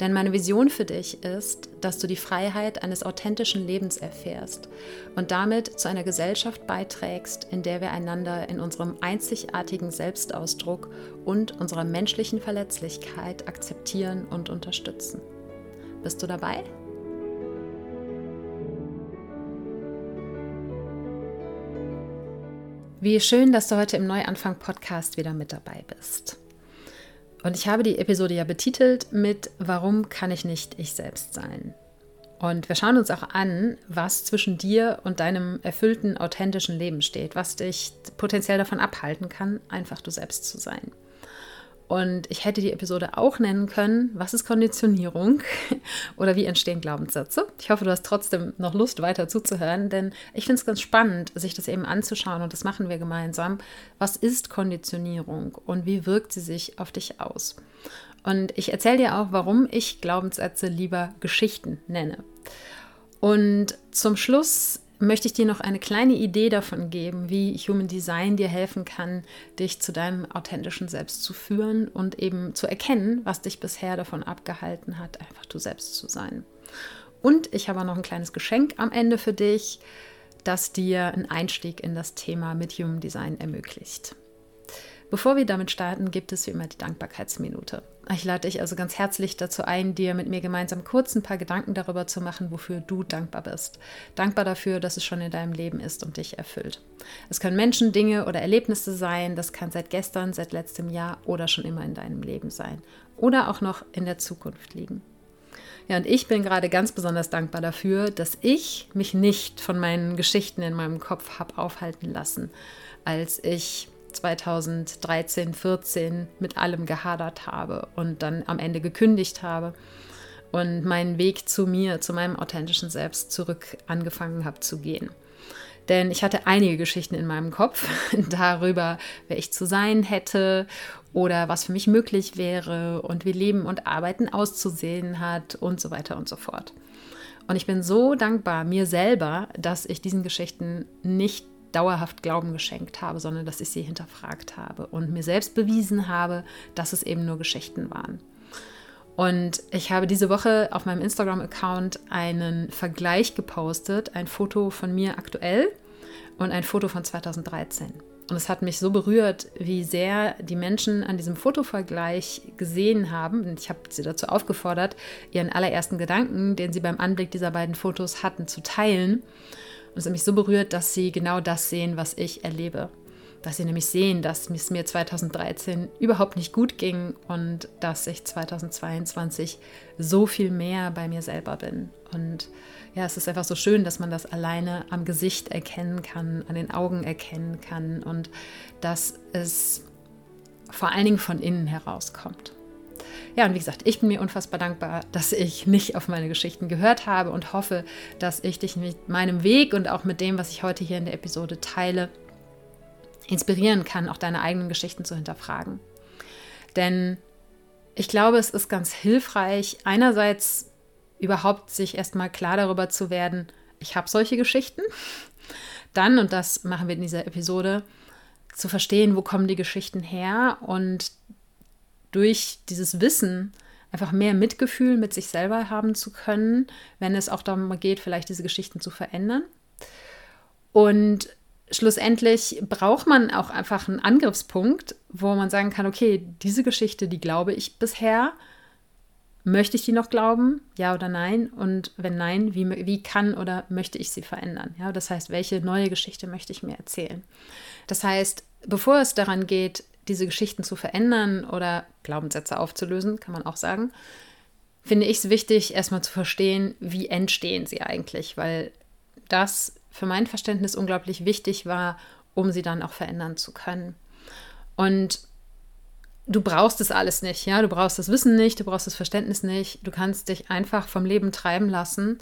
Denn meine Vision für dich ist, dass du die Freiheit eines authentischen Lebens erfährst und damit zu einer Gesellschaft beiträgst, in der wir einander in unserem einzigartigen Selbstausdruck und unserer menschlichen Verletzlichkeit akzeptieren und unterstützen. Bist du dabei? Wie schön, dass du heute im Neuanfang-Podcast wieder mit dabei bist. Und ich habe die Episode ja betitelt mit Warum kann ich nicht ich selbst sein? Und wir schauen uns auch an, was zwischen dir und deinem erfüllten, authentischen Leben steht, was dich potenziell davon abhalten kann, einfach du selbst zu sein. Und ich hätte die Episode auch nennen können, was ist Konditionierung oder wie entstehen Glaubenssätze. Ich hoffe, du hast trotzdem noch Lust, weiter zuzuhören, denn ich finde es ganz spannend, sich das eben anzuschauen und das machen wir gemeinsam. Was ist Konditionierung und wie wirkt sie sich auf dich aus? Und ich erzähle dir auch, warum ich Glaubenssätze lieber Geschichten nenne. Und zum Schluss möchte ich dir noch eine kleine Idee davon geben, wie Human Design dir helfen kann, dich zu deinem authentischen Selbst zu führen und eben zu erkennen, was dich bisher davon abgehalten hat, einfach du selbst zu sein. Und ich habe noch ein kleines Geschenk am Ende für dich, das dir einen Einstieg in das Thema mit Human Design ermöglicht. Bevor wir damit starten, gibt es wie immer die Dankbarkeitsminute. Ich lade dich also ganz herzlich dazu ein, dir mit mir gemeinsam kurz ein paar Gedanken darüber zu machen, wofür du dankbar bist. Dankbar dafür, dass es schon in deinem Leben ist und dich erfüllt. Es können Menschen, Dinge oder Erlebnisse sein, das kann seit gestern, seit letztem Jahr oder schon immer in deinem Leben sein. Oder auch noch in der Zukunft liegen. Ja, und ich bin gerade ganz besonders dankbar dafür, dass ich mich nicht von meinen Geschichten in meinem Kopf habe aufhalten lassen, als ich 2013, 14 mit allem gehadert habe und dann am Ende gekündigt habe und meinen Weg zu mir, zu meinem authentischen Selbst zurück angefangen habe zu gehen. Denn ich hatte einige Geschichten in meinem Kopf darüber, wer ich zu sein hätte oder was für mich möglich wäre und wie Leben und Arbeiten auszusehen hat und so weiter und so fort. Und ich bin so dankbar mir selber, dass ich diesen Geschichten nicht dauerhaft Glauben geschenkt habe, sondern dass ich sie hinterfragt habe und mir selbst bewiesen habe, dass es eben nur Geschichten waren. Und ich habe diese Woche auf meinem Instagram-Account einen Vergleich gepostet, ein Foto von mir aktuell und ein Foto von 2013. Und es hat mich so berührt, wie sehr die Menschen an diesem Fotovergleich gesehen haben. Und ich habe sie dazu aufgefordert, ihren allerersten Gedanken, den sie beim Anblick dieser beiden Fotos hatten, zu teilen. Und es hat mich so berührt, dass sie genau das sehen, was ich erlebe. Dass sie nämlich sehen, dass es mir 2013 überhaupt nicht gut ging und dass ich 2022 so viel mehr bei mir selber bin. Und ja, es ist einfach so schön, dass man das alleine am Gesicht erkennen kann, an den Augen erkennen kann und dass es vor allen Dingen von innen herauskommt. Ja, und wie gesagt, ich bin mir unfassbar dankbar, dass ich nicht auf meine Geschichten gehört habe und hoffe, dass ich dich mit meinem Weg und auch mit dem, was ich heute hier in der Episode teile, inspirieren kann, auch deine eigenen Geschichten zu hinterfragen. Denn ich glaube, es ist ganz hilfreich, einerseits überhaupt sich erstmal klar darüber zu werden, ich habe solche Geschichten. Dann, und das machen wir in dieser Episode, zu verstehen, wo kommen die Geschichten her und durch dieses Wissen einfach mehr Mitgefühl mit sich selber haben zu können, wenn es auch darum geht, vielleicht diese Geschichten zu verändern. Und schlussendlich braucht man auch einfach einen Angriffspunkt, wo man sagen kann, okay, diese Geschichte, die glaube ich bisher, möchte ich die noch glauben, ja oder nein? Und wenn nein, wie, wie kann oder möchte ich sie verändern? Ja, das heißt, welche neue Geschichte möchte ich mir erzählen? Das heißt, bevor es daran geht, diese Geschichten zu verändern oder Glaubenssätze aufzulösen, kann man auch sagen, finde ich es wichtig, erstmal zu verstehen, wie entstehen sie eigentlich, weil das für mein Verständnis unglaublich wichtig war, um sie dann auch verändern zu können. Und du brauchst das alles nicht, ja, du brauchst das Wissen nicht, du brauchst das Verständnis nicht, du kannst dich einfach vom Leben treiben lassen.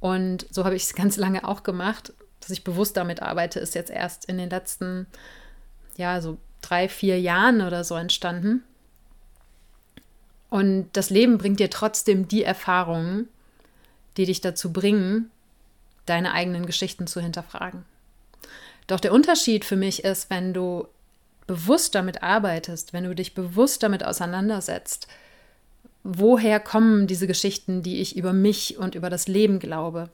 Und so habe ich es ganz lange auch gemacht, dass ich bewusst damit arbeite, ist jetzt erst in den letzten, ja, so drei, vier Jahren oder so entstanden. Und das Leben bringt dir trotzdem die Erfahrungen, die dich dazu bringen, deine eigenen Geschichten zu hinterfragen. Doch der Unterschied für mich ist, wenn du bewusst damit arbeitest, wenn du dich bewusst damit auseinandersetzt, woher kommen diese Geschichten, die ich über mich und über das Leben glaube?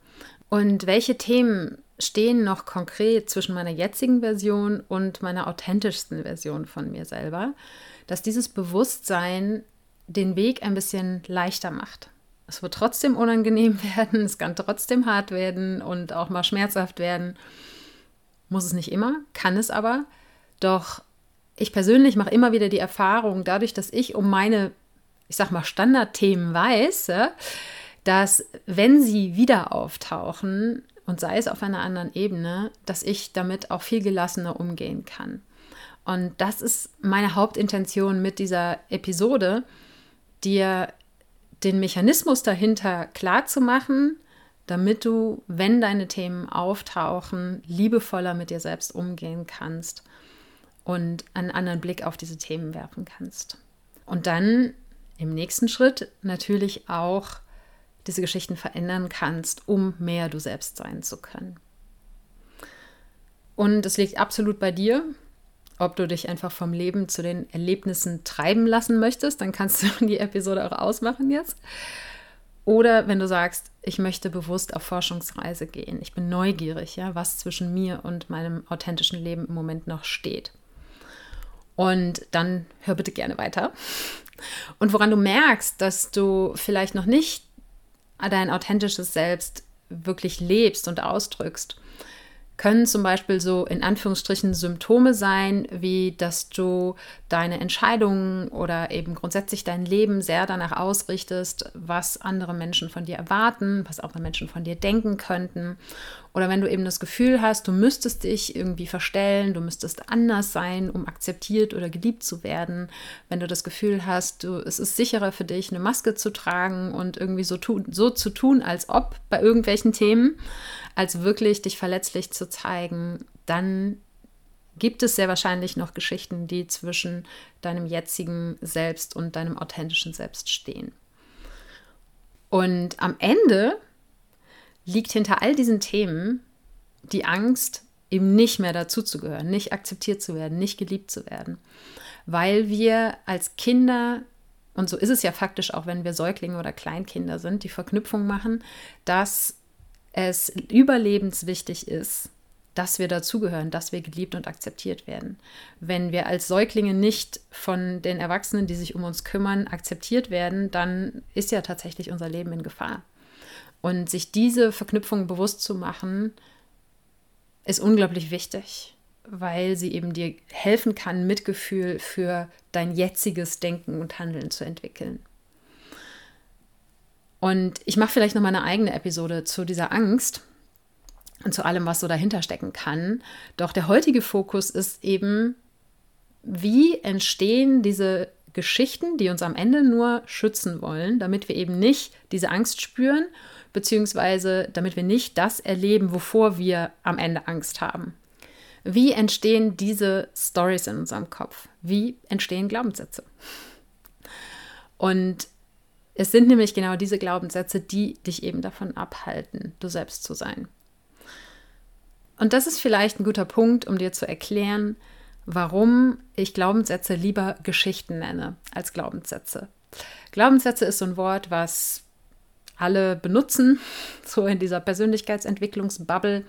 Und welche Themen stehen noch konkret zwischen meiner jetzigen Version und meiner authentischsten Version von mir selber, dass dieses Bewusstsein den Weg ein bisschen leichter macht. Es wird trotzdem unangenehm werden, es kann trotzdem hart werden und auch mal schmerzhaft werden. Muss es nicht immer, kann es aber. Doch ich persönlich mache immer wieder die Erfahrung, dadurch, dass ich um meine, ich sag mal, Standardthemen weiß, dass wenn sie wieder auftauchen, und sei es auf einer anderen Ebene, dass ich damit auch viel gelassener umgehen kann. Und das ist meine Hauptintention mit dieser Episode, dir den Mechanismus dahinter klar zu machen, damit du, wenn deine Themen auftauchen, liebevoller mit dir selbst umgehen kannst und einen anderen Blick auf diese Themen werfen kannst. Und dann im nächsten Schritt natürlich auch diese Geschichten verändern kannst, um mehr du selbst sein zu können. Und es liegt absolut bei dir, ob du dich einfach vom Leben zu den Erlebnissen treiben lassen möchtest, dann kannst du die Episode auch ausmachen jetzt. Oder wenn du sagst, ich möchte bewusst auf Forschungsreise gehen, ich bin neugierig, ja, was zwischen mir und meinem authentischen Leben im Moment noch steht. Und dann hör bitte gerne weiter. Und woran du merkst, dass du vielleicht noch nicht dein authentisches Selbst wirklich lebst und ausdrückst, können zum Beispiel so in Anführungsstrichen Symptome sein, wie dass du deine Entscheidungen oder eben grundsätzlich dein Leben sehr danach ausrichtest, was andere Menschen von dir erwarten, was andere Menschen von dir denken könnten. Oder wenn du eben das Gefühl hast, du müsstest dich irgendwie verstellen, du müsstest anders sein, um akzeptiert oder geliebt zu werden. Wenn du das Gefühl hast, du, es ist sicherer für dich, eine Maske zu tragen und irgendwie so, tu, so zu tun, als ob bei irgendwelchen Themen als wirklich dich verletzlich zu zeigen, dann gibt es sehr wahrscheinlich noch Geschichten, die zwischen deinem jetzigen Selbst und deinem authentischen Selbst stehen. Und am Ende liegt hinter all diesen Themen die Angst, eben nicht mehr dazuzugehören, nicht akzeptiert zu werden, nicht geliebt zu werden, weil wir als Kinder und so ist es ja faktisch auch, wenn wir Säuglinge oder Kleinkinder sind, die Verknüpfung machen, dass es überlebenswichtig ist, dass wir dazugehören, dass wir geliebt und akzeptiert werden. Wenn wir als Säuglinge nicht von den Erwachsenen, die sich um uns kümmern, akzeptiert werden, dann ist ja tatsächlich unser Leben in Gefahr. Und sich diese Verknüpfung bewusst zu machen, ist unglaublich wichtig, weil sie eben dir helfen kann, Mitgefühl für dein jetziges Denken und Handeln zu entwickeln. Und ich mache vielleicht noch mal eine eigene Episode zu dieser Angst und zu allem, was so dahinter stecken kann. Doch der heutige Fokus ist eben, wie entstehen diese Geschichten, die uns am Ende nur schützen wollen, damit wir eben nicht diese Angst spüren, beziehungsweise damit wir nicht das erleben, wovor wir am Ende Angst haben. Wie entstehen diese Stories in unserem Kopf? Wie entstehen Glaubenssätze? Und es sind nämlich genau diese Glaubenssätze, die dich eben davon abhalten, du selbst zu sein. Und das ist vielleicht ein guter Punkt, um dir zu erklären, warum ich Glaubenssätze lieber Geschichten nenne als Glaubenssätze. Glaubenssätze ist so ein Wort, was alle benutzen, so in dieser Persönlichkeitsentwicklungsbubble.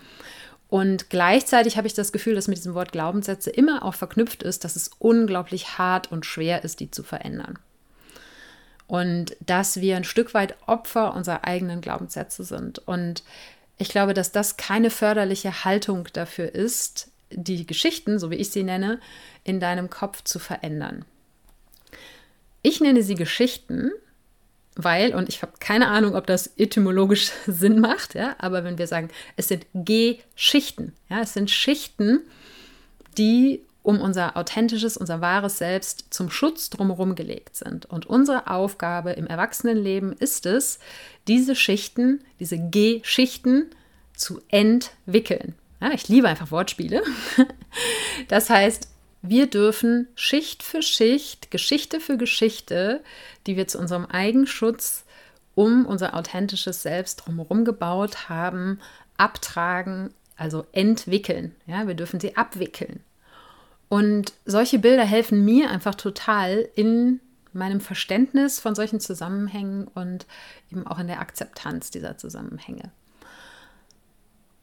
Und gleichzeitig habe ich das Gefühl, dass mit diesem Wort Glaubenssätze immer auch verknüpft ist, dass es unglaublich hart und schwer ist, die zu verändern und dass wir ein Stück weit Opfer unserer eigenen Glaubenssätze sind. Und ich glaube, dass das keine förderliche Haltung dafür ist, die Geschichten, so wie ich sie nenne, in deinem Kopf zu verändern. Ich nenne sie Geschichten, weil, und ich habe keine Ahnung, ob das etymologisch Sinn macht, ja, aber wenn wir sagen, es sind Geschichten, ja, es sind Schichten, die um unser authentisches, unser wahres Selbst zum Schutz drumherum gelegt sind. Und unsere Aufgabe im Erwachsenenleben ist es, diese Schichten, diese Geschichten zu entwickeln. Ja, ich liebe einfach Wortspiele. Das heißt, wir dürfen Schicht für Schicht, Geschichte für Geschichte, die wir zu unserem Eigenschutz um unser authentisches Selbst drumherum gebaut haben, abtragen, also entwickeln. Ja, wir dürfen sie abwickeln. Und solche Bilder helfen mir einfach total in meinem Verständnis von solchen Zusammenhängen und eben auch in der Akzeptanz dieser Zusammenhänge.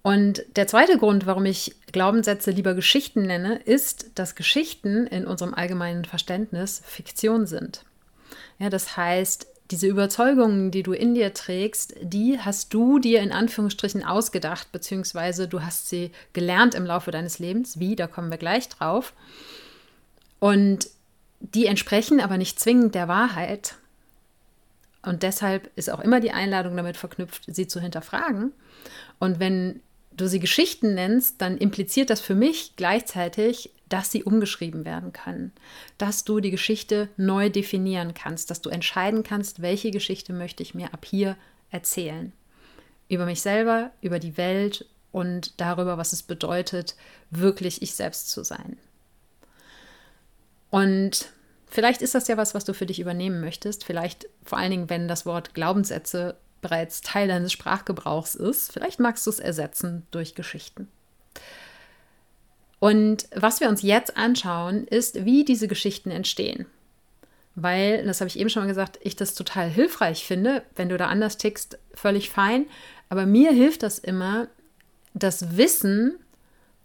Und der zweite Grund, warum ich Glaubenssätze lieber Geschichten nenne, ist, dass Geschichten in unserem allgemeinen Verständnis Fiktion sind. Ja, das heißt, diese Überzeugungen, die du in dir trägst, die hast du dir in Anführungsstrichen ausgedacht, beziehungsweise du hast sie gelernt im Laufe deines Lebens. Wie, da kommen wir gleich drauf. Und die entsprechen aber nicht zwingend der Wahrheit. Und deshalb ist auch immer die Einladung damit verknüpft, sie zu hinterfragen. Und wenn du sie Geschichten nennst, dann impliziert das für mich gleichzeitig, dass sie umgeschrieben werden können, dass du die Geschichte neu definieren kannst, dass du entscheiden kannst, welche Geschichte möchte ich mir ab hier erzählen. Über mich selber, über die Welt und darüber, was es bedeutet, wirklich ich selbst zu sein. Und vielleicht ist das ja was, was du für dich übernehmen möchtest. Vielleicht vor allen Dingen, wenn das Wort Glaubenssätze bereits Teil deines Sprachgebrauchs ist. Vielleicht magst du es ersetzen durch Geschichten. Und was wir uns jetzt anschauen, ist, wie diese Geschichten entstehen. Weil, das habe ich eben schon mal gesagt, ich das total hilfreich finde. Wenn du da anders tickst, völlig fein. Aber mir hilft das immer, das Wissen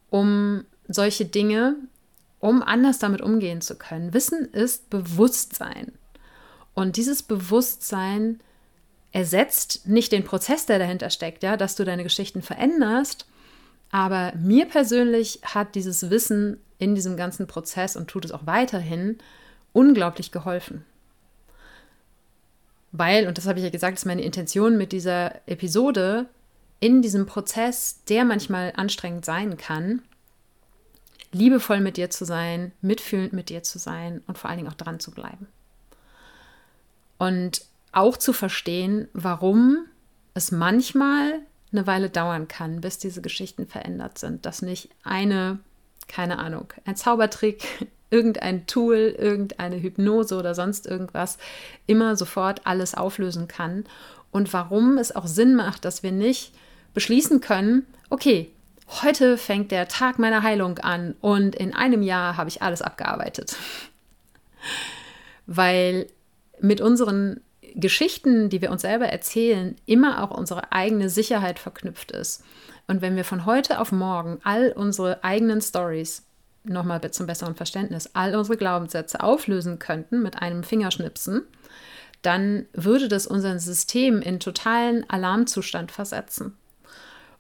um solche Dinge, um anders damit umgehen zu können. Wissen ist Bewusstsein. Und dieses Bewusstsein ersetzt nicht den Prozess, der dahinter steckt, ja, dass du deine Geschichten veränderst, aber mir persönlich hat dieses Wissen in diesem ganzen Prozess und tut es auch weiterhin unglaublich geholfen. Weil, und das habe ich ja gesagt, ist meine Intention mit dieser Episode, in diesem Prozess, der manchmal anstrengend sein kann, liebevoll mit dir zu sein, mitfühlend mit dir zu sein und vor allen Dingen auch dran zu bleiben. Und auch zu verstehen, warum es manchmal eine Weile dauern kann, bis diese Geschichten verändert sind. Dass nicht eine, keine Ahnung, ein Zaubertrick, irgendein Tool, irgendeine Hypnose oder sonst irgendwas immer sofort alles auflösen kann. Und warum es auch Sinn macht, dass wir nicht beschließen können, okay, heute fängt der Tag meiner Heilung an und in einem Jahr habe ich alles abgearbeitet. Weil mit unseren Geschichten, die wir uns selber erzählen, immer auch unsere eigene Sicherheit verknüpft ist. Und wenn wir von heute auf morgen all unsere eigenen Stories, nochmal zum besseren Verständnis, all unsere Glaubenssätze auflösen könnten mit einem Fingerschnipsen, dann würde das unser System in totalen Alarmzustand versetzen.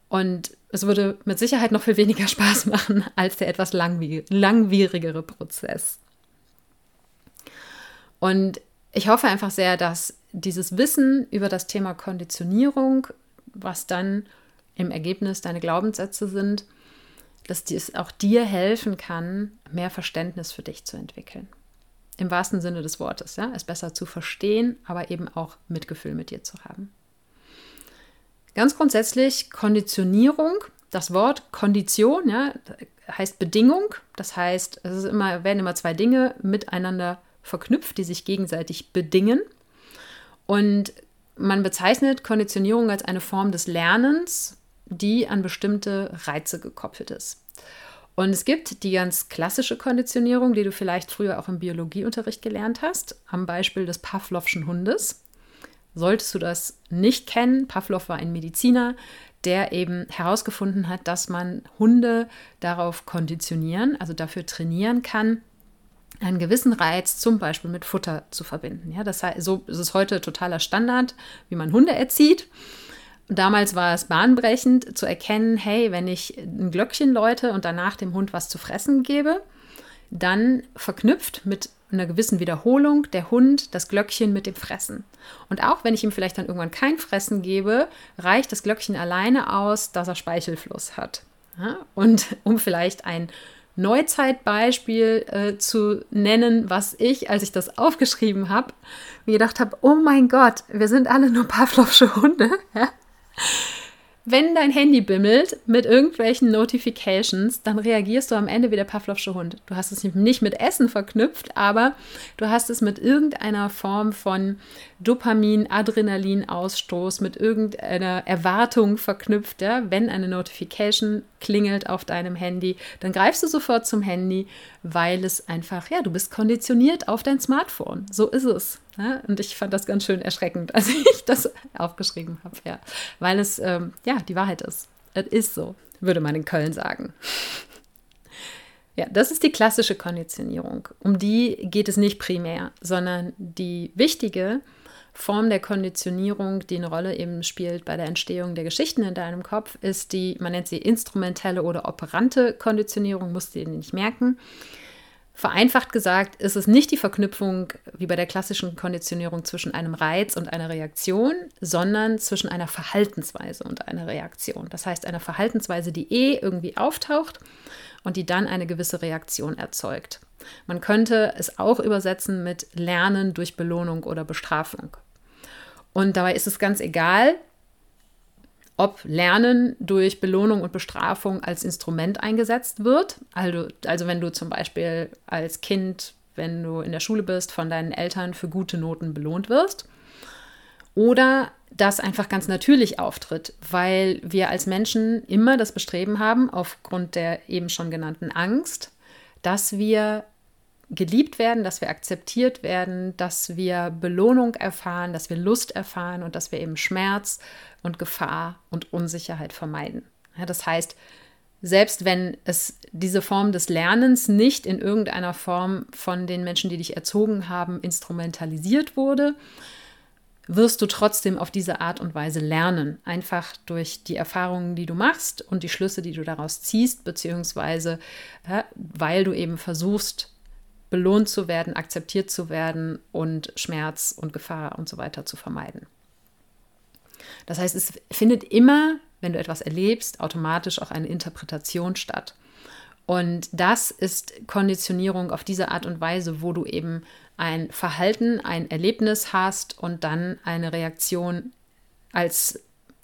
Und es würde mit Sicherheit noch viel weniger Spaß machen als der etwas langwierigere Prozess. Und ich hoffe einfach sehr, dass dieses Wissen über das Thema Konditionierung, was dann im Ergebnis deine Glaubenssätze sind, dass dies auch dir helfen kann, mehr Verständnis für dich zu entwickeln. Im wahrsten Sinne des Wortes, ja, es besser zu verstehen, aber eben auch Mitgefühl mit dir zu haben. Ganz grundsätzlich Konditionierung, das Wort Kondition, ja, heißt Bedingung, das heißt, es immer, werden immer zwei Dinge miteinander verknüpft, die sich gegenseitig bedingen. Und man bezeichnet Konditionierung als eine Form des Lernens, die an bestimmte Reize gekoppelt ist. Und es gibt die ganz klassische Konditionierung, die du vielleicht früher auch im Biologieunterricht gelernt hast, am Beispiel des Pavlovschen Hundes. Solltest du das nicht kennen, Pavlov war ein Mediziner, der eben herausgefunden hat, dass man Hunde darauf konditionieren, also dafür trainieren kann, einen gewissen Reiz zum Beispiel mit Futter zu verbinden. Ja, das heißt, so ist es heute totaler Standard, wie man Hunde erzieht. Damals war es bahnbrechend zu erkennen, hey, wenn ich ein Glöckchen läute und danach dem Hund was zu fressen gebe, dann verknüpft mit einer gewissen Wiederholung der Hund das Glöckchen mit dem Fressen. Und auch wenn ich ihm vielleicht dann irgendwann kein Fressen gebe, reicht das Glöckchen alleine aus, dass er Speichelfluss hat. Ja? Und um vielleicht ein Neuzeitbeispiel äh, zu nennen, was ich, als ich das aufgeschrieben habe, mir gedacht habe, oh mein Gott, wir sind alle nur Pavlovsche Hunde. Wenn dein Handy bimmelt mit irgendwelchen Notifications, dann reagierst du am Ende wie der Pavlovsche Hund. Du hast es nicht mit Essen verknüpft, aber du hast es mit irgendeiner Form von Dopamin, Adrenalin-Ausstoß, mit irgendeiner Erwartung verknüpft. Ja? Wenn eine Notification klingelt auf deinem Handy, dann greifst du sofort zum Handy, weil es einfach, ja, du bist konditioniert auf dein Smartphone. So ist es. Ja? Und ich fand das ganz schön erschreckend, als ich das aufgeschrieben habe, ja. weil es, ähm, ja, die Wahrheit ist. Es ist so, würde man in Köln sagen. Ja, das ist die klassische Konditionierung. Um die geht es nicht primär, sondern die wichtige Form der Konditionierung, die eine Rolle eben spielt bei der Entstehung der Geschichten in deinem Kopf, ist die, man nennt sie instrumentelle oder operante Konditionierung, musst du dir nicht merken. Vereinfacht gesagt ist es nicht die Verknüpfung wie bei der klassischen Konditionierung zwischen einem Reiz und einer Reaktion, sondern zwischen einer Verhaltensweise und einer Reaktion. Das heißt, einer Verhaltensweise, die eh irgendwie auftaucht und die dann eine gewisse Reaktion erzeugt. Man könnte es auch übersetzen mit Lernen durch Belohnung oder Bestrafung. Und dabei ist es ganz egal, ob Lernen durch Belohnung und Bestrafung als Instrument eingesetzt wird. Also, also wenn du zum Beispiel als Kind, wenn du in der Schule bist, von deinen Eltern für gute Noten belohnt wirst. Oder das einfach ganz natürlich auftritt, weil wir als Menschen immer das Bestreben haben, aufgrund der eben schon genannten Angst, dass wir geliebt werden, dass wir akzeptiert werden, dass wir Belohnung erfahren, dass wir Lust erfahren und dass wir eben Schmerz und Gefahr und Unsicherheit vermeiden. Ja, das heißt, selbst wenn es diese Form des Lernens nicht in irgendeiner Form von den Menschen, die dich erzogen haben, instrumentalisiert wurde, wirst du trotzdem auf diese Art und Weise lernen. Einfach durch die Erfahrungen, die du machst und die Schlüsse, die du daraus ziehst, beziehungsweise ja, weil du eben versuchst, belohnt zu werden, akzeptiert zu werden und Schmerz und Gefahr und so weiter zu vermeiden. Das heißt, es findet immer, wenn du etwas erlebst, automatisch auch eine Interpretation statt. Und das ist Konditionierung auf diese Art und Weise, wo du eben ein Verhalten, ein Erlebnis hast und dann eine Reaktion als,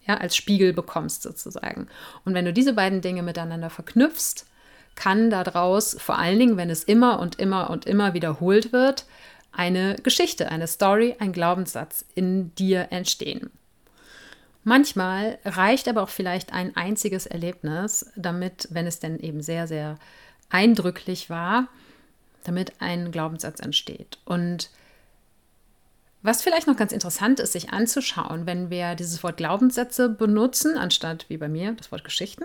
ja, als Spiegel bekommst sozusagen. Und wenn du diese beiden Dinge miteinander verknüpfst, kann daraus, vor allen Dingen, wenn es immer und immer und immer wiederholt wird, eine Geschichte, eine Story, ein Glaubenssatz in dir entstehen. Manchmal reicht aber auch vielleicht ein einziges Erlebnis, damit, wenn es denn eben sehr, sehr eindrücklich war, damit ein Glaubenssatz entsteht. Und was vielleicht noch ganz interessant ist, sich anzuschauen, wenn wir dieses Wort Glaubenssätze benutzen, anstatt wie bei mir das Wort Geschichten,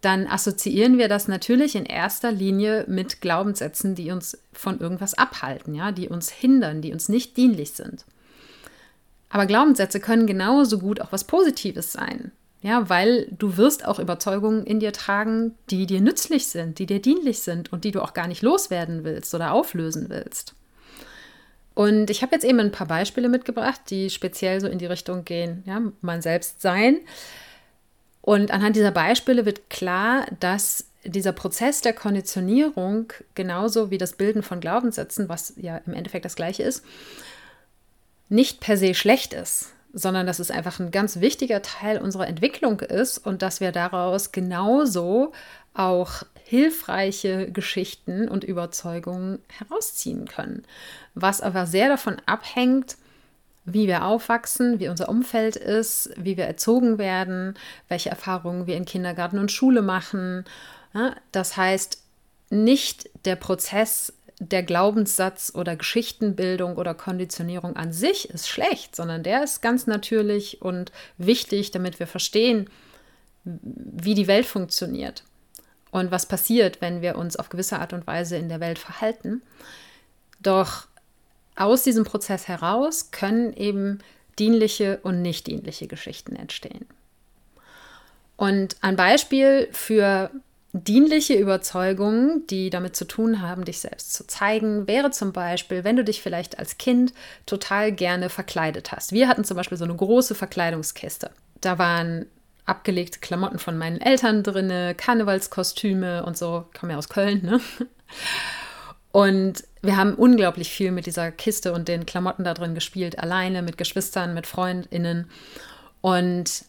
dann assoziieren wir das natürlich in erster Linie mit Glaubenssätzen, die uns von irgendwas abhalten, ja, die uns hindern, die uns nicht dienlich sind. Aber Glaubenssätze können genauso gut auch was Positives sein. Ja, weil du wirst auch Überzeugungen in dir tragen, die dir nützlich sind, die dir dienlich sind und die du auch gar nicht loswerden willst oder auflösen willst. Und ich habe jetzt eben ein paar Beispiele mitgebracht, die speziell so in die Richtung gehen, ja, man selbst sein. Und anhand dieser Beispiele wird klar, dass dieser Prozess der Konditionierung, genauso wie das Bilden von Glaubenssätzen, was ja im Endeffekt das gleiche ist, nicht per se schlecht ist, sondern dass es einfach ein ganz wichtiger Teil unserer Entwicklung ist und dass wir daraus genauso auch hilfreiche Geschichten und Überzeugungen herausziehen können. Was aber sehr davon abhängt, wie wir aufwachsen, wie unser Umfeld ist, wie wir erzogen werden, welche Erfahrungen wir in Kindergarten und Schule machen. Das heißt, nicht der Prozess der Glaubenssatz oder Geschichtenbildung oder Konditionierung an sich ist schlecht, sondern der ist ganz natürlich und wichtig, damit wir verstehen, wie die Welt funktioniert und was passiert, wenn wir uns auf gewisse Art und Weise in der Welt verhalten. Doch aus diesem Prozess heraus können eben dienliche und nicht dienliche Geschichten entstehen. Und ein Beispiel für dienliche Überzeugungen, die damit zu tun haben, dich selbst zu zeigen, wäre zum Beispiel, wenn du dich vielleicht als Kind total gerne verkleidet hast. Wir hatten zum Beispiel so eine große Verkleidungskiste. Da waren abgelegte Klamotten von meinen Eltern drin, Karnevalskostüme und so. Ich komme ja aus Köln, ne? Und wir haben unglaublich viel mit dieser Kiste und den Klamotten da drin gespielt, alleine, mit Geschwistern, mit FreundInnen. Und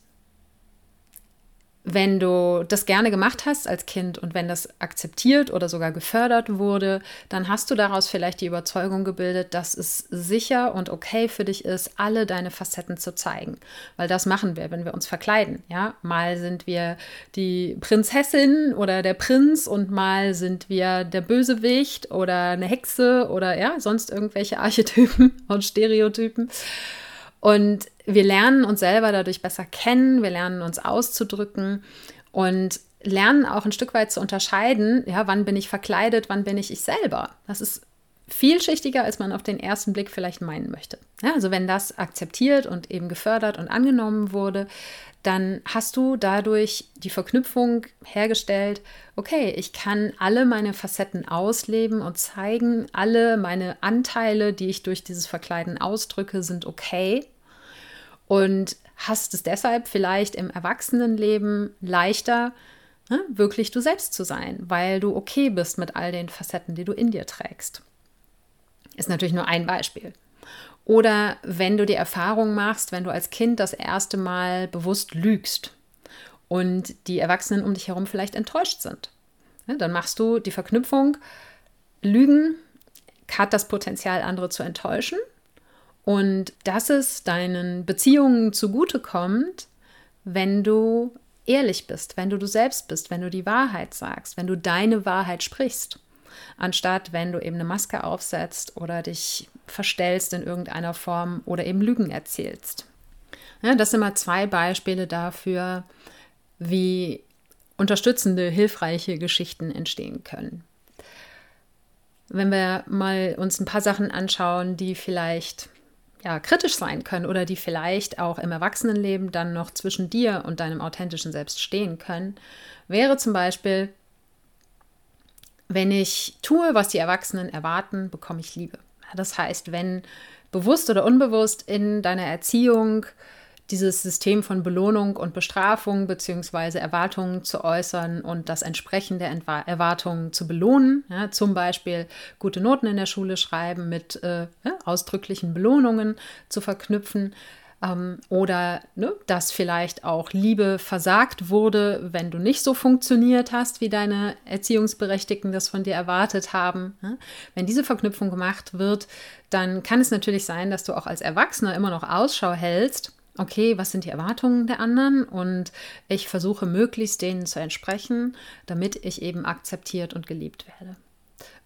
wenn du das gerne gemacht hast als Kind und wenn das akzeptiert oder sogar gefördert wurde, dann hast du daraus vielleicht die Überzeugung gebildet, dass es sicher und okay für dich ist, alle deine Facetten zu zeigen. Weil das machen wir, wenn wir uns verkleiden. Ja, mal sind wir die Prinzessin oder der Prinz und mal sind wir der Bösewicht oder eine Hexe oder ja, sonst irgendwelche Archetypen und Stereotypen. Und wir lernen uns selber dadurch besser kennen, wir lernen uns auszudrücken und lernen auch ein Stück weit zu unterscheiden, ja, wann bin ich verkleidet, wann bin ich ich selber. Das ist vielschichtiger, als man auf den ersten Blick vielleicht meinen möchte. Ja, also wenn das akzeptiert und eben gefördert und angenommen wurde, dann hast du dadurch die Verknüpfung hergestellt, okay, ich kann alle meine Facetten ausleben und zeigen, alle meine Anteile, die ich durch dieses Verkleiden ausdrücke, sind okay. Und hast es deshalb vielleicht im Erwachsenenleben leichter, ne, wirklich du selbst zu sein, weil du okay bist mit all den Facetten, die du in dir trägst. Ist natürlich nur ein Beispiel. Oder wenn du die Erfahrung machst, wenn du als Kind das erste Mal bewusst lügst und die Erwachsenen um dich herum vielleicht enttäuscht sind. Ja, dann machst du die Verknüpfung, Lügen hat das Potenzial, andere zu enttäuschen. Und dass es deinen Beziehungen zugutekommt, wenn du ehrlich bist, wenn du du selbst bist, wenn du die Wahrheit sagst, wenn du deine Wahrheit sprichst anstatt wenn du eben eine Maske aufsetzt oder dich verstellst in irgendeiner Form oder eben Lügen erzählst. Ja, das sind mal zwei Beispiele dafür, wie unterstützende, hilfreiche Geschichten entstehen können. Wenn wir mal uns ein paar Sachen anschauen, die vielleicht ja, kritisch sein können oder die vielleicht auch im Erwachsenenleben dann noch zwischen dir und deinem authentischen Selbst stehen können, wäre zum Beispiel wenn ich tue, was die Erwachsenen erwarten, bekomme ich Liebe. Das heißt, wenn bewusst oder unbewusst in deiner Erziehung dieses System von Belohnung und Bestrafung bzw. Erwartungen zu äußern und das Entsprechen der Erwartungen zu belohnen. Ja, zum Beispiel gute Noten in der Schule schreiben mit äh, ja, ausdrücklichen Belohnungen zu verknüpfen. Ähm, oder ne, dass vielleicht auch Liebe versagt wurde, wenn du nicht so funktioniert hast, wie deine Erziehungsberechtigten das von dir erwartet haben. Ne? Wenn diese Verknüpfung gemacht wird, dann kann es natürlich sein, dass du auch als Erwachsener immer noch Ausschau hältst. Okay, was sind die Erwartungen der anderen? Und ich versuche möglichst denen zu entsprechen, damit ich eben akzeptiert und geliebt werde.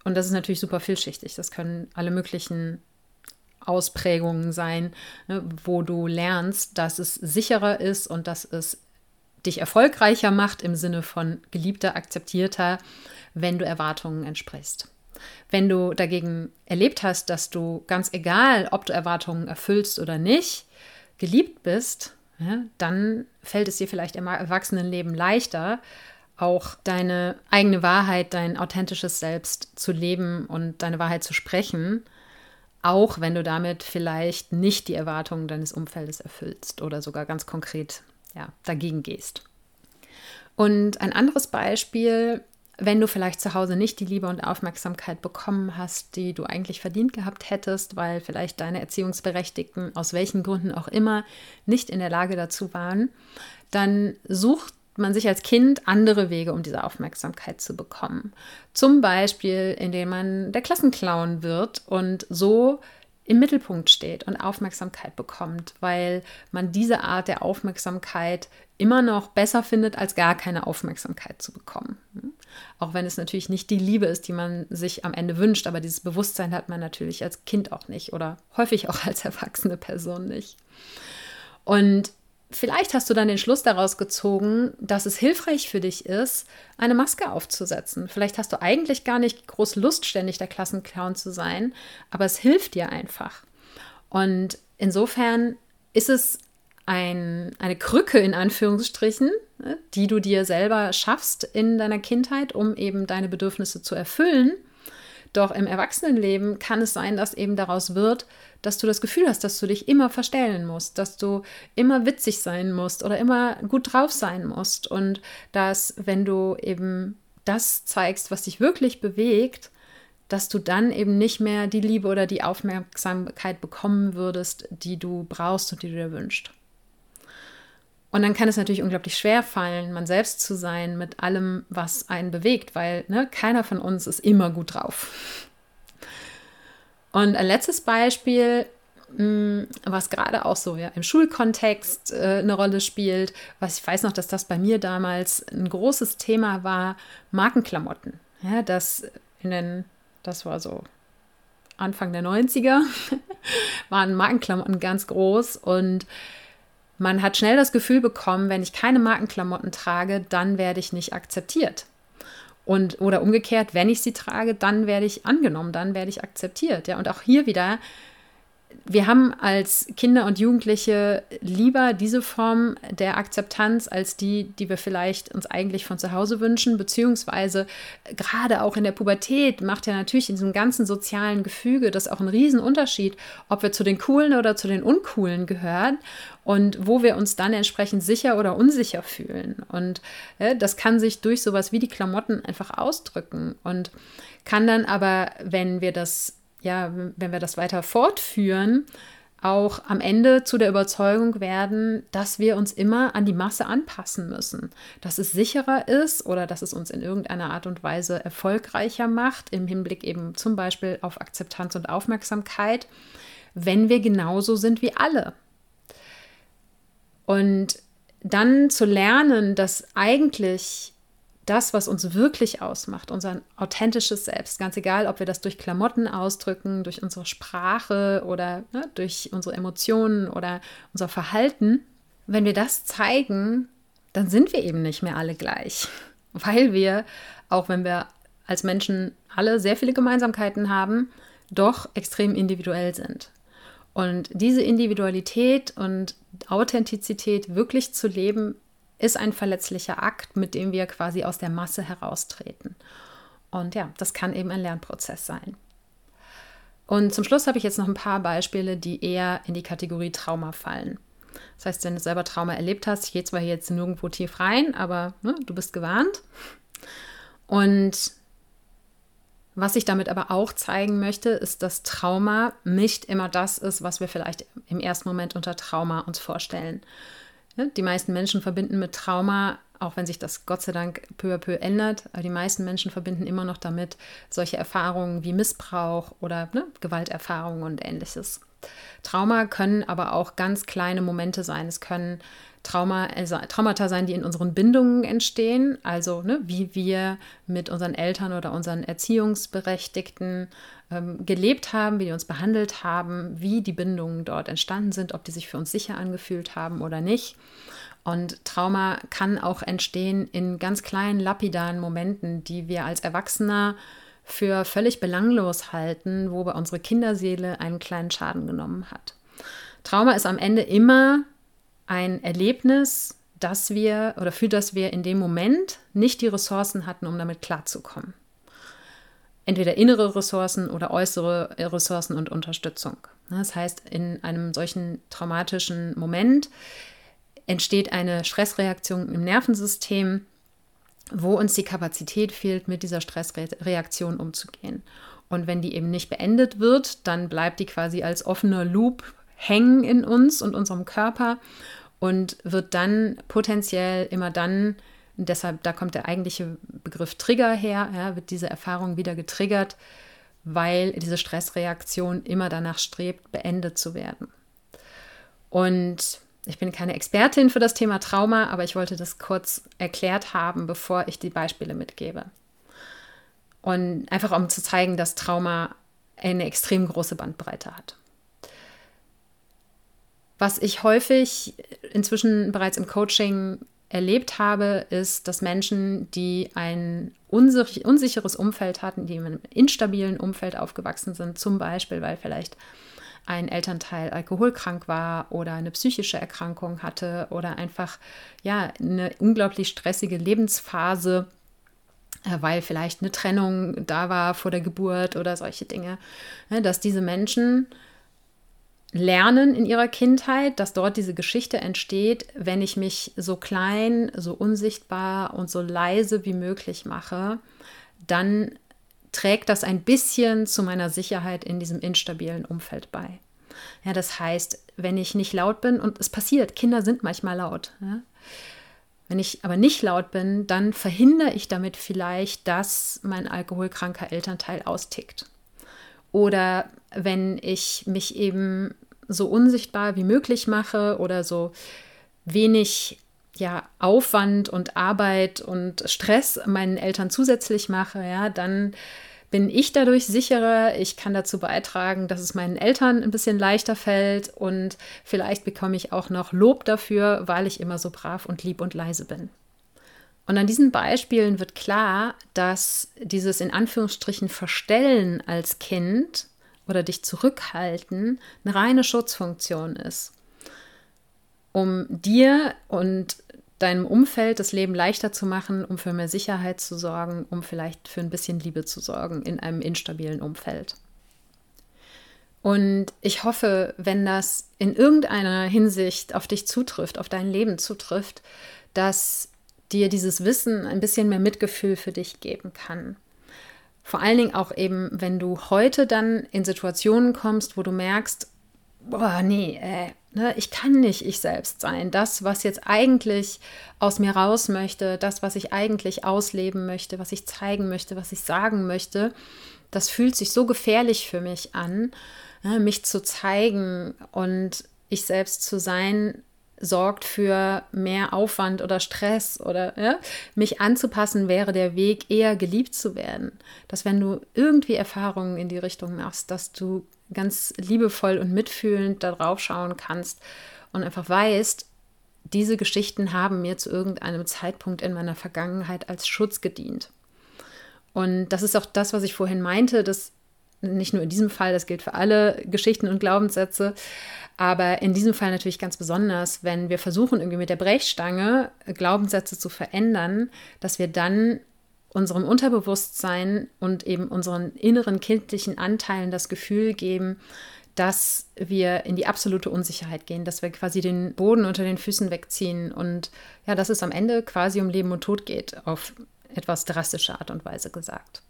Und das ist natürlich super vielschichtig. Das können alle möglichen Ausprägungen sein, ne, wo du lernst, dass es sicherer ist und dass es dich erfolgreicher macht im Sinne von geliebter, akzeptierter, wenn du Erwartungen entsprichst. Wenn du dagegen erlebt hast, dass du ganz egal, ob du Erwartungen erfüllst oder nicht, geliebt bist, ja, dann fällt es dir vielleicht im Erwachsenenleben leichter, auch deine eigene Wahrheit, dein authentisches Selbst zu leben und deine Wahrheit zu sprechen auch wenn du damit vielleicht nicht die Erwartungen deines Umfeldes erfüllst oder sogar ganz konkret ja, dagegen gehst. Und ein anderes Beispiel, wenn du vielleicht zu Hause nicht die Liebe und Aufmerksamkeit bekommen hast, die du eigentlich verdient gehabt hättest, weil vielleicht deine Erziehungsberechtigten aus welchen Gründen auch immer nicht in der Lage dazu waren, dann such man sich als Kind andere Wege, um diese Aufmerksamkeit zu bekommen. Zum Beispiel, indem man der Klassenclown wird und so im Mittelpunkt steht und Aufmerksamkeit bekommt, weil man diese Art der Aufmerksamkeit immer noch besser findet, als gar keine Aufmerksamkeit zu bekommen. Auch wenn es natürlich nicht die Liebe ist, die man sich am Ende wünscht, aber dieses Bewusstsein hat man natürlich als Kind auch nicht oder häufig auch als erwachsene Person nicht. Und Vielleicht hast du dann den Schluss daraus gezogen, dass es hilfreich für dich ist, eine Maske aufzusetzen. Vielleicht hast du eigentlich gar nicht groß Lust, ständig der Klassenclown zu sein, aber es hilft dir einfach. Und insofern ist es ein, eine Krücke in Anführungsstrichen, ne, die du dir selber schaffst in deiner Kindheit, um eben deine Bedürfnisse zu erfüllen. Doch im Erwachsenenleben kann es sein, dass eben daraus wird, dass du das Gefühl hast, dass du dich immer verstellen musst, dass du immer witzig sein musst oder immer gut drauf sein musst. Und dass, wenn du eben das zeigst, was dich wirklich bewegt, dass du dann eben nicht mehr die Liebe oder die Aufmerksamkeit bekommen würdest, die du brauchst und die du dir wünschst. Und dann kann es natürlich unglaublich schwer fallen, man selbst zu sein mit allem, was einen bewegt, weil ne, keiner von uns ist immer gut drauf. Und ein letztes Beispiel, mm, was gerade auch so ja, im Schulkontext äh, eine Rolle spielt, was ich weiß noch, dass das bei mir damals ein großes Thema war, Markenklamotten. Ja, das in den, das war so Anfang der 90er, waren Markenklamotten ganz groß und man hat schnell das Gefühl bekommen, wenn ich keine Markenklamotten trage, dann werde ich nicht akzeptiert. Und oder umgekehrt, wenn ich sie trage, dann werde ich angenommen, dann werde ich akzeptiert. Ja, und auch hier wieder wir haben als Kinder und Jugendliche lieber diese Form der Akzeptanz als die, die wir vielleicht uns eigentlich von zu Hause wünschen, beziehungsweise gerade auch in der Pubertät macht ja natürlich in diesem ganzen sozialen Gefüge das auch einen riesen Unterschied, ob wir zu den Coolen oder zu den Uncoolen gehören und wo wir uns dann entsprechend sicher oder unsicher fühlen. Und äh, das kann sich durch sowas wie die Klamotten einfach ausdrücken und kann dann aber, wenn wir das ja, wenn wir das weiter fortführen, auch am Ende zu der Überzeugung werden, dass wir uns immer an die Masse anpassen müssen, dass es sicherer ist oder dass es uns in irgendeiner Art und Weise erfolgreicher macht, im Hinblick eben zum Beispiel auf Akzeptanz und Aufmerksamkeit, wenn wir genauso sind wie alle. Und dann zu lernen, dass eigentlich das, was uns wirklich ausmacht, unser authentisches Selbst, ganz egal, ob wir das durch Klamotten ausdrücken, durch unsere Sprache oder ne, durch unsere Emotionen oder unser Verhalten, wenn wir das zeigen, dann sind wir eben nicht mehr alle gleich, weil wir, auch wenn wir als Menschen alle sehr viele Gemeinsamkeiten haben, doch extrem individuell sind. Und diese Individualität und Authentizität wirklich zu leben, ist ein verletzlicher Akt, mit dem wir quasi aus der Masse heraustreten. Und ja, das kann eben ein Lernprozess sein. Und zum Schluss habe ich jetzt noch ein paar Beispiele, die eher in die Kategorie Trauma fallen. Das heißt, wenn du selber Trauma erlebt hast, ich gehe zwar hier jetzt nirgendwo tief rein, aber ne, du bist gewarnt. Und was ich damit aber auch zeigen möchte, ist, dass Trauma nicht immer das ist, was wir vielleicht im ersten Moment unter Trauma uns vorstellen. Die meisten Menschen verbinden mit Trauma, auch wenn sich das Gott sei Dank peu à peu ändert, aber die meisten Menschen verbinden immer noch damit solche Erfahrungen wie Missbrauch oder ne, Gewalterfahrungen und ähnliches. Trauma können aber auch ganz kleine Momente sein. Es können Trauma, also Traumata sein, die in unseren Bindungen entstehen, also ne, wie wir mit unseren Eltern oder unseren Erziehungsberechtigten ähm, gelebt haben, wie die uns behandelt haben, wie die Bindungen dort entstanden sind, ob die sich für uns sicher angefühlt haben oder nicht. Und Trauma kann auch entstehen in ganz kleinen, lapidaren Momenten, die wir als Erwachsener für völlig belanglos halten, wo bei unsere Kinderseele einen kleinen Schaden genommen hat. Trauma ist am Ende immer ein Erlebnis, dass wir oder für das wir in dem Moment nicht die Ressourcen hatten, um damit klarzukommen. Entweder innere Ressourcen oder äußere Ressourcen und Unterstützung. Das heißt, in einem solchen traumatischen Moment entsteht eine Stressreaktion im Nervensystem, wo uns die Kapazität fehlt, mit dieser Stressreaktion umzugehen. Und wenn die eben nicht beendet wird, dann bleibt die quasi als offener Loop hängen in uns und unserem Körper und wird dann potenziell immer dann, deshalb da kommt der eigentliche Begriff Trigger her, ja, wird diese Erfahrung wieder getriggert, weil diese Stressreaktion immer danach strebt, beendet zu werden. Und ich bin keine Expertin für das Thema Trauma, aber ich wollte das kurz erklärt haben, bevor ich die Beispiele mitgebe. Und einfach um zu zeigen, dass Trauma eine extrem große Bandbreite hat. Was ich häufig inzwischen bereits im Coaching erlebt habe, ist, dass Menschen, die ein unsicheres Umfeld hatten, die in einem instabilen Umfeld aufgewachsen sind, zum Beispiel, weil vielleicht ein Elternteil alkoholkrank war oder eine psychische Erkrankung hatte oder einfach ja eine unglaublich stressige Lebensphase äh, weil vielleicht eine Trennung da war vor der Geburt oder solche Dinge, ne, dass diese Menschen lernen in ihrer Kindheit, dass dort diese Geschichte entsteht, wenn ich mich so klein, so unsichtbar und so leise wie möglich mache, dann trägt das ein bisschen zu meiner Sicherheit in diesem instabilen Umfeld bei. Ja, das heißt, wenn ich nicht laut bin, und es passiert, Kinder sind manchmal laut. Ja? Wenn ich aber nicht laut bin, dann verhindere ich damit vielleicht, dass mein alkoholkranker Elternteil austickt. Oder wenn ich mich eben so unsichtbar wie möglich mache oder so wenig ja, Aufwand und Arbeit und Stress meinen Eltern zusätzlich mache, ja, dann bin ich dadurch sicherer. Ich kann dazu beitragen, dass es meinen Eltern ein bisschen leichter fällt und vielleicht bekomme ich auch noch Lob dafür, weil ich immer so brav und lieb und leise bin. Und an diesen Beispielen wird klar, dass dieses in Anführungsstrichen Verstellen als Kind oder dich zurückhalten eine reine Schutzfunktion ist, um dir und deinem Umfeld das Leben leichter zu machen, um für mehr Sicherheit zu sorgen, um vielleicht für ein bisschen Liebe zu sorgen in einem instabilen Umfeld. Und ich hoffe, wenn das in irgendeiner Hinsicht auf dich zutrifft, auf dein Leben zutrifft, dass dir dieses Wissen ein bisschen mehr Mitgefühl für dich geben kann. Vor allen Dingen auch eben, wenn du heute dann in Situationen kommst, wo du merkst, boah, nee, äh, ne, ich kann nicht ich selbst sein. Das, was jetzt eigentlich aus mir raus möchte, das, was ich eigentlich ausleben möchte, was ich zeigen möchte, was ich sagen möchte, das fühlt sich so gefährlich für mich an, ne, mich zu zeigen und ich selbst zu sein, sorgt für mehr Aufwand oder Stress oder ja, mich anzupassen, wäre der Weg, eher geliebt zu werden. Dass wenn du irgendwie Erfahrungen in die Richtung machst, dass du ganz liebevoll und mitfühlend darauf schauen kannst und einfach weißt, diese Geschichten haben mir zu irgendeinem Zeitpunkt in meiner Vergangenheit als Schutz gedient. Und das ist auch das, was ich vorhin meinte, dass nicht nur in diesem Fall, das gilt für alle Geschichten und Glaubenssätze, aber in diesem Fall natürlich ganz besonders, wenn wir versuchen, irgendwie mit der Brechstange Glaubenssätze zu verändern, dass wir dann unserem Unterbewusstsein und eben unseren inneren kindlichen Anteilen das Gefühl geben, dass wir in die absolute Unsicherheit gehen, dass wir quasi den Boden unter den Füßen wegziehen und ja, dass es am Ende quasi um Leben und Tod geht, auf etwas drastische Art und Weise gesagt.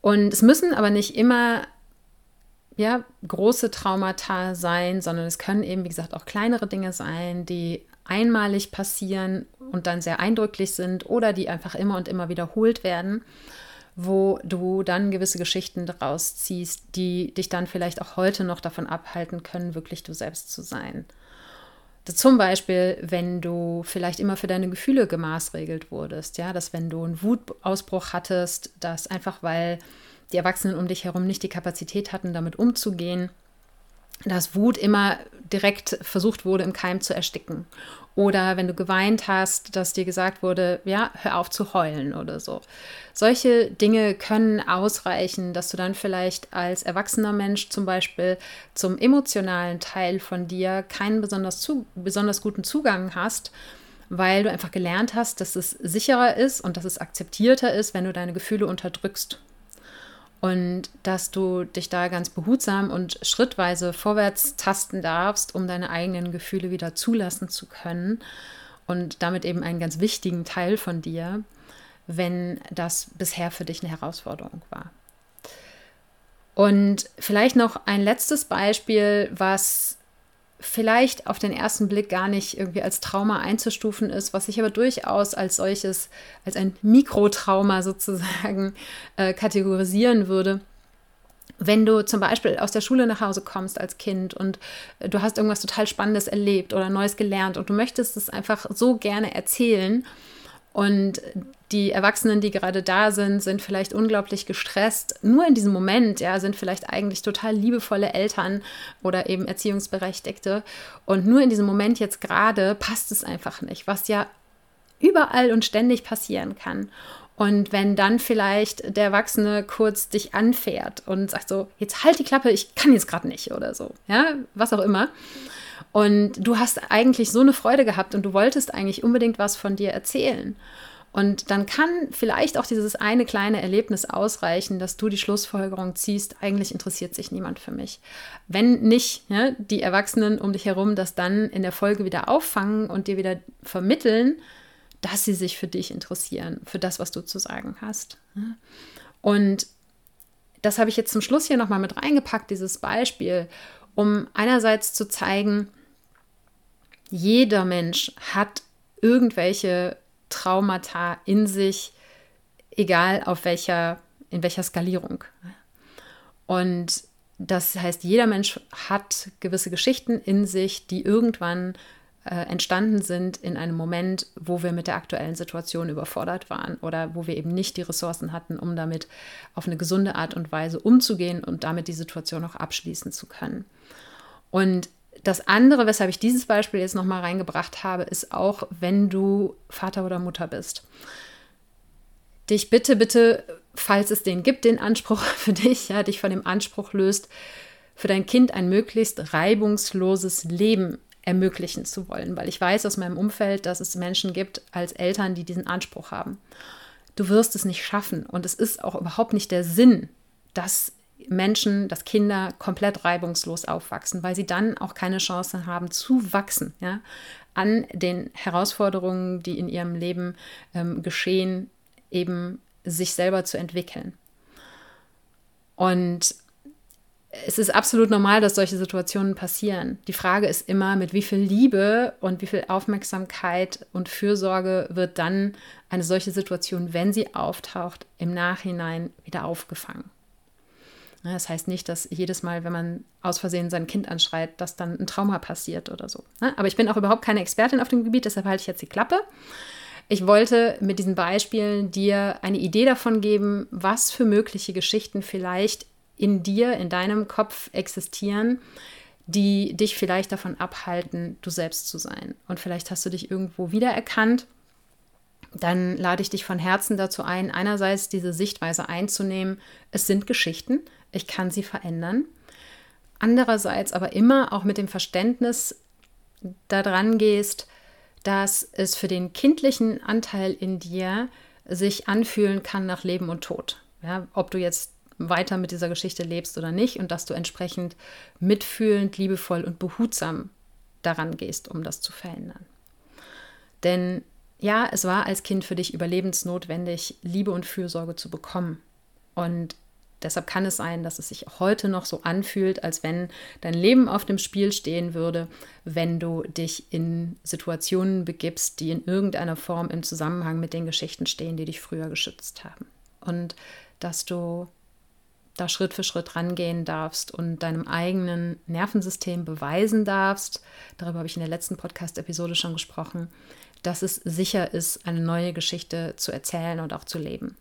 Und es müssen aber nicht immer ja, große Traumata sein, sondern es können eben, wie gesagt, auch kleinere Dinge sein, die einmalig passieren und dann sehr eindrücklich sind oder die einfach immer und immer wiederholt werden, wo du dann gewisse Geschichten daraus ziehst, die dich dann vielleicht auch heute noch davon abhalten können, wirklich du selbst zu sein. Zum Beispiel, wenn du vielleicht immer für deine Gefühle gemaßregelt wurdest, ja, dass wenn du einen Wutausbruch hattest, dass einfach weil die Erwachsenen um dich herum nicht die Kapazität hatten, damit umzugehen, dass Wut immer direkt versucht wurde, im Keim zu ersticken. Oder wenn du geweint hast, dass dir gesagt wurde, ja, hör auf zu heulen oder so. Solche Dinge können ausreichen, dass du dann vielleicht als erwachsener Mensch zum Beispiel zum emotionalen Teil von dir keinen besonders, zu, besonders guten Zugang hast, weil du einfach gelernt hast, dass es sicherer ist und dass es akzeptierter ist, wenn du deine Gefühle unterdrückst und dass du dich da ganz behutsam und schrittweise vorwärts tasten darfst, um deine eigenen Gefühle wieder zulassen zu können und damit eben einen ganz wichtigen Teil von dir, wenn das bisher für dich eine Herausforderung war. Und vielleicht noch ein letztes Beispiel, was vielleicht auf den ersten Blick gar nicht irgendwie als Trauma einzustufen ist, was ich aber durchaus als solches, als ein Mikrotrauma sozusagen äh, kategorisieren würde. Wenn du zum Beispiel aus der Schule nach Hause kommst als Kind und äh, du hast irgendwas total Spannendes erlebt oder Neues gelernt und du möchtest es einfach so gerne erzählen und die Erwachsenen, die gerade da sind, sind vielleicht unglaublich gestresst. Nur in diesem Moment, ja, sind vielleicht eigentlich total liebevolle Eltern oder eben Erziehungsberechtigte. Und nur in diesem Moment jetzt gerade passt es einfach nicht, was ja überall und ständig passieren kann. Und wenn dann vielleicht der Erwachsene kurz dich anfährt und sagt so, jetzt halt die Klappe, ich kann jetzt gerade nicht oder so, ja, was auch immer. Und du hast eigentlich so eine Freude gehabt und du wolltest eigentlich unbedingt was von dir erzählen. Und dann kann vielleicht auch dieses eine kleine Erlebnis ausreichen, dass du die Schlussfolgerung ziehst, eigentlich interessiert sich niemand für mich. Wenn nicht ja, die Erwachsenen um dich herum das dann in der Folge wieder auffangen und dir wieder vermitteln, dass sie sich für dich interessieren, für das, was du zu sagen hast. Und das habe ich jetzt zum Schluss hier nochmal mit reingepackt, dieses Beispiel, um einerseits zu zeigen, jeder Mensch hat irgendwelche Traumata in sich, egal auf welcher, in welcher Skalierung. Und das heißt, jeder Mensch hat gewisse Geschichten in sich, die irgendwann äh, entstanden sind in einem Moment, wo wir mit der aktuellen Situation überfordert waren oder wo wir eben nicht die Ressourcen hatten, um damit auf eine gesunde Art und Weise umzugehen und damit die Situation auch abschließen zu können. Und das andere, weshalb ich dieses Beispiel jetzt nochmal reingebracht habe, ist auch, wenn du Vater oder Mutter bist. Dich bitte, bitte, falls es den gibt, den Anspruch für dich, ja, dich von dem Anspruch löst, für dein Kind ein möglichst reibungsloses Leben ermöglichen zu wollen. Weil ich weiß aus meinem Umfeld, dass es Menschen gibt als Eltern, die diesen Anspruch haben. Du wirst es nicht schaffen. Und es ist auch überhaupt nicht der Sinn, dass Menschen, dass Kinder komplett reibungslos aufwachsen, weil sie dann auch keine Chance haben zu wachsen ja, an den Herausforderungen, die in ihrem Leben ähm, geschehen, eben sich selber zu entwickeln. Und es ist absolut normal, dass solche Situationen passieren. Die Frage ist immer, mit wie viel Liebe und wie viel Aufmerksamkeit und Fürsorge wird dann eine solche Situation, wenn sie auftaucht, im Nachhinein wieder aufgefangen. Ne, das heißt nicht, dass jedes Mal, wenn man aus Versehen sein Kind anschreit, dass dann ein Trauma passiert oder so. Ne? Aber ich bin auch überhaupt keine Expertin auf dem Gebiet, deshalb halte ich jetzt die Klappe. Ich wollte mit diesen Beispielen dir eine Idee davon geben, was für mögliche Geschichten vielleicht in dir, in deinem Kopf existieren, die dich vielleicht davon abhalten, du selbst zu sein. Und vielleicht hast du dich irgendwo wiedererkannt. Dann lade ich dich von Herzen dazu ein, einerseits diese Sichtweise einzunehmen, es sind Geschichten, ich kann sie verändern. Andererseits aber immer auch mit dem Verständnis daran gehst, dass es für den kindlichen Anteil in dir sich anfühlen kann nach Leben und Tod. Ja, ob du jetzt weiter mit dieser Geschichte lebst oder nicht und dass du entsprechend mitfühlend, liebevoll und behutsam daran gehst, um das zu verändern. Denn ja, es war als Kind für dich überlebensnotwendig, Liebe und Fürsorge zu bekommen. Und Deshalb kann es sein, dass es sich heute noch so anfühlt, als wenn dein Leben auf dem Spiel stehen würde, wenn du dich in Situationen begibst, die in irgendeiner Form im Zusammenhang mit den Geschichten stehen, die dich früher geschützt haben. Und dass du da Schritt für Schritt rangehen darfst und deinem eigenen Nervensystem beweisen darfst, darüber habe ich in der letzten Podcast-Episode schon gesprochen, dass es sicher ist, eine neue Geschichte zu erzählen und auch zu leben.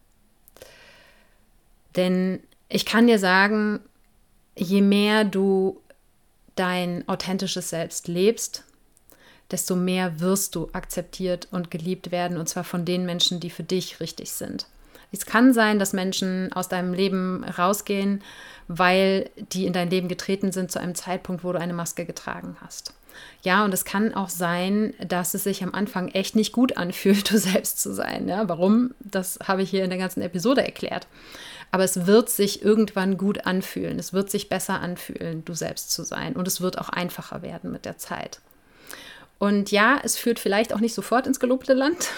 Denn ich kann dir sagen, je mehr du dein authentisches Selbst lebst, desto mehr wirst du akzeptiert und geliebt werden, und zwar von den Menschen, die für dich richtig sind. Es kann sein, dass Menschen aus deinem Leben rausgehen, weil die in dein Leben getreten sind zu einem Zeitpunkt, wo du eine Maske getragen hast. Ja, und es kann auch sein, dass es sich am Anfang echt nicht gut anfühlt, du selbst zu sein. Ja, warum? Das habe ich hier in der ganzen Episode erklärt. Aber es wird sich irgendwann gut anfühlen. Es wird sich besser anfühlen, du selbst zu sein. Und es wird auch einfacher werden mit der Zeit. Und ja, es führt vielleicht auch nicht sofort ins gelobte Land,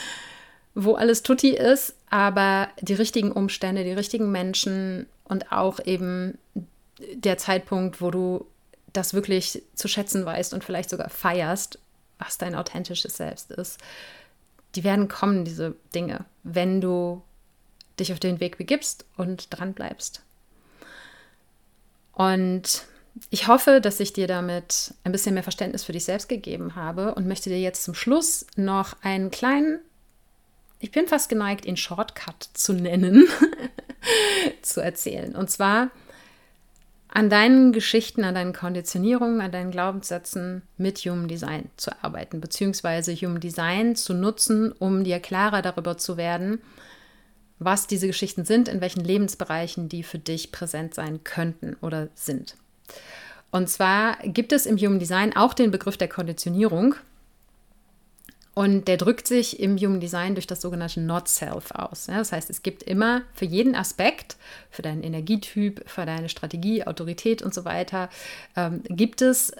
wo alles tutti ist, aber die richtigen Umstände, die richtigen Menschen und auch eben der Zeitpunkt, wo du das wirklich zu schätzen weißt und vielleicht sogar feierst, was dein authentisches Selbst ist, die werden kommen, diese Dinge, wenn du dich auf den Weg begibst und dran bleibst. Und ich hoffe, dass ich dir damit ein bisschen mehr Verständnis für dich selbst gegeben habe und möchte dir jetzt zum Schluss noch einen kleinen, ich bin fast geneigt, ihn Shortcut zu nennen, zu erzählen. Und zwar an deinen Geschichten, an deinen Konditionierungen, an deinen Glaubenssätzen mit Human Design zu arbeiten, beziehungsweise Human Design zu nutzen, um dir klarer darüber zu werden, was diese Geschichten sind, in welchen Lebensbereichen die für dich präsent sein könnten oder sind. Und zwar gibt es im Human Design auch den Begriff der Konditionierung. Und der drückt sich im Human Design durch das sogenannte Not Self aus. Ja, das heißt, es gibt immer für jeden Aspekt, für deinen Energietyp, für deine Strategie, Autorität und so weiter, ähm, gibt es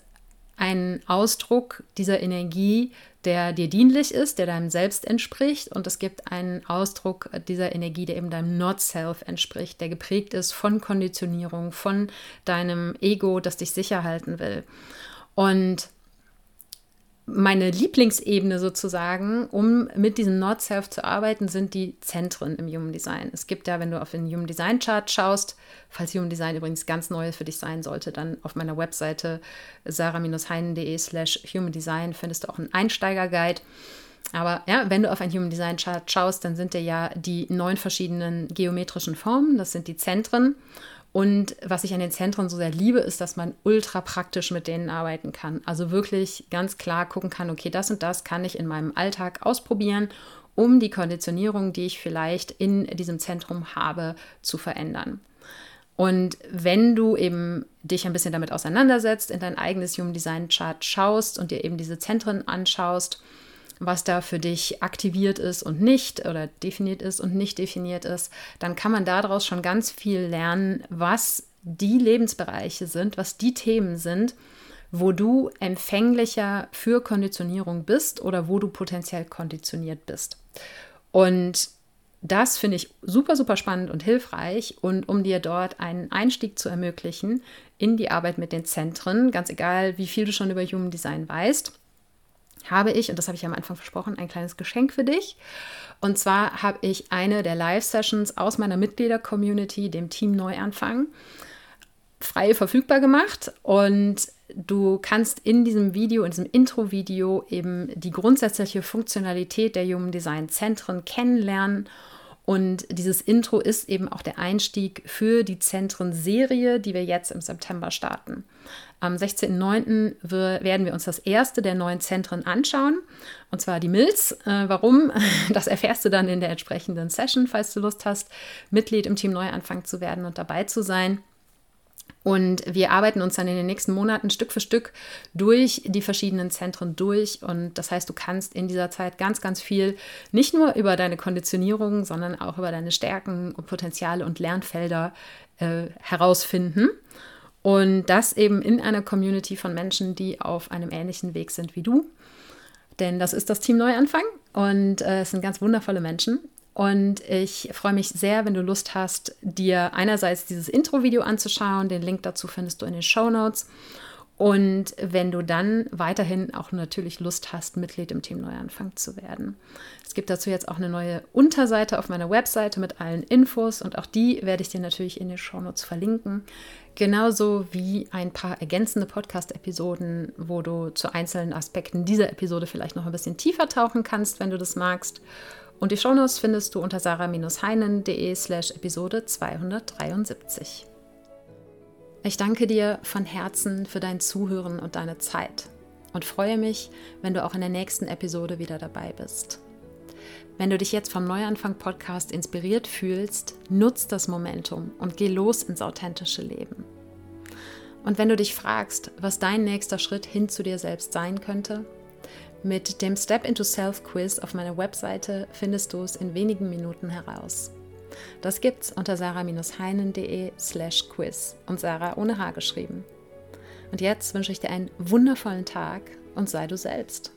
einen Ausdruck dieser Energie, der dir dienlich ist, der deinem Selbst entspricht. Und es gibt einen Ausdruck dieser Energie, der eben deinem Not-Self entspricht, der geprägt ist von Konditionierung, von deinem Ego, das dich sicher halten will. Und meine Lieblingsebene sozusagen, um mit diesem Not-Self zu arbeiten, sind die Zentren im Human Design. Es gibt ja, wenn du auf den Human Design Chart schaust, falls Human Design übrigens ganz neu für dich sein sollte, dann auf meiner Webseite sarah-heinen.de slash Human Design findest du auch einen Einsteiger-Guide. Aber ja, wenn du auf ein Human Design Chart schaust, dann sind dir ja die neun verschiedenen geometrischen Formen, das sind die Zentren. Und was ich an den Zentren so sehr liebe, ist, dass man ultra praktisch mit denen arbeiten kann. Also wirklich ganz klar gucken kann, okay, das und das kann ich in meinem Alltag ausprobieren, um die Konditionierung, die ich vielleicht in diesem Zentrum habe, zu verändern. Und wenn du eben dich ein bisschen damit auseinandersetzt, in dein eigenes Human Design Chart schaust und dir eben diese Zentren anschaust, was da für dich aktiviert ist und nicht oder definiert ist und nicht definiert ist, dann kann man daraus schon ganz viel lernen, was die Lebensbereiche sind, was die Themen sind, wo du empfänglicher für Konditionierung bist oder wo du potenziell konditioniert bist. Und das finde ich super, super spannend und hilfreich. Und um dir dort einen Einstieg zu ermöglichen in die Arbeit mit den Zentren, ganz egal, wie viel du schon über Human Design weißt, habe ich, und das habe ich am Anfang versprochen, ein kleines Geschenk für dich. Und zwar habe ich eine der Live-Sessions aus meiner Mitglieder-Community, dem Team Neuanfang, frei verfügbar gemacht. Und du kannst in diesem Video, in diesem Intro-Video eben die grundsätzliche Funktionalität der Human Design Zentren kennenlernen und dieses Intro ist eben auch der Einstieg für die Zentren-Serie, die wir jetzt im September starten. Am 16.09. werden wir uns das erste der neuen Zentren anschauen, und zwar die Mills. Äh, warum? Das erfährst du dann in der entsprechenden Session, falls du Lust hast, Mitglied im Team Neuanfang zu werden und dabei zu sein. Und wir arbeiten uns dann in den nächsten Monaten Stück für Stück durch die verschiedenen Zentren durch. Und das heißt, du kannst in dieser Zeit ganz, ganz viel nicht nur über deine Konditionierung, sondern auch über deine Stärken und Potenziale und Lernfelder äh, herausfinden. Und das eben in einer Community von Menschen, die auf einem ähnlichen Weg sind wie du. Denn das ist das Team Neuanfang und äh, es sind ganz wundervolle Menschen. Und ich freue mich sehr, wenn du Lust hast, dir einerseits dieses Intro-Video anzuschauen. Den Link dazu findest du in den Show Notes. Und wenn du dann weiterhin auch natürlich Lust hast, Mitglied im Team Neuanfang zu werden. Es gibt dazu jetzt auch eine neue Unterseite auf meiner Webseite mit allen Infos und auch die werde ich dir natürlich in den Show Notes verlinken. Genauso wie ein paar ergänzende Podcast-Episoden, wo du zu einzelnen Aspekten dieser Episode vielleicht noch ein bisschen tiefer tauchen kannst, wenn du das magst. Und die Shownotes findest du unter sarah-heinen.de slash Episode 273. Ich danke dir von Herzen für dein Zuhören und deine Zeit und freue mich, wenn du auch in der nächsten Episode wieder dabei bist. Wenn du dich jetzt vom Neuanfang-Podcast inspiriert fühlst, nutz das Momentum und geh los ins authentische Leben. Und wenn du dich fragst, was dein nächster Schritt hin zu dir selbst sein könnte, mit dem Step into Self Quiz auf meiner Webseite findest du es in wenigen Minuten heraus. Das gibt's unter sarah-heinen.de slash quiz und Sarah ohne H geschrieben. Und jetzt wünsche ich dir einen wundervollen Tag und sei du selbst.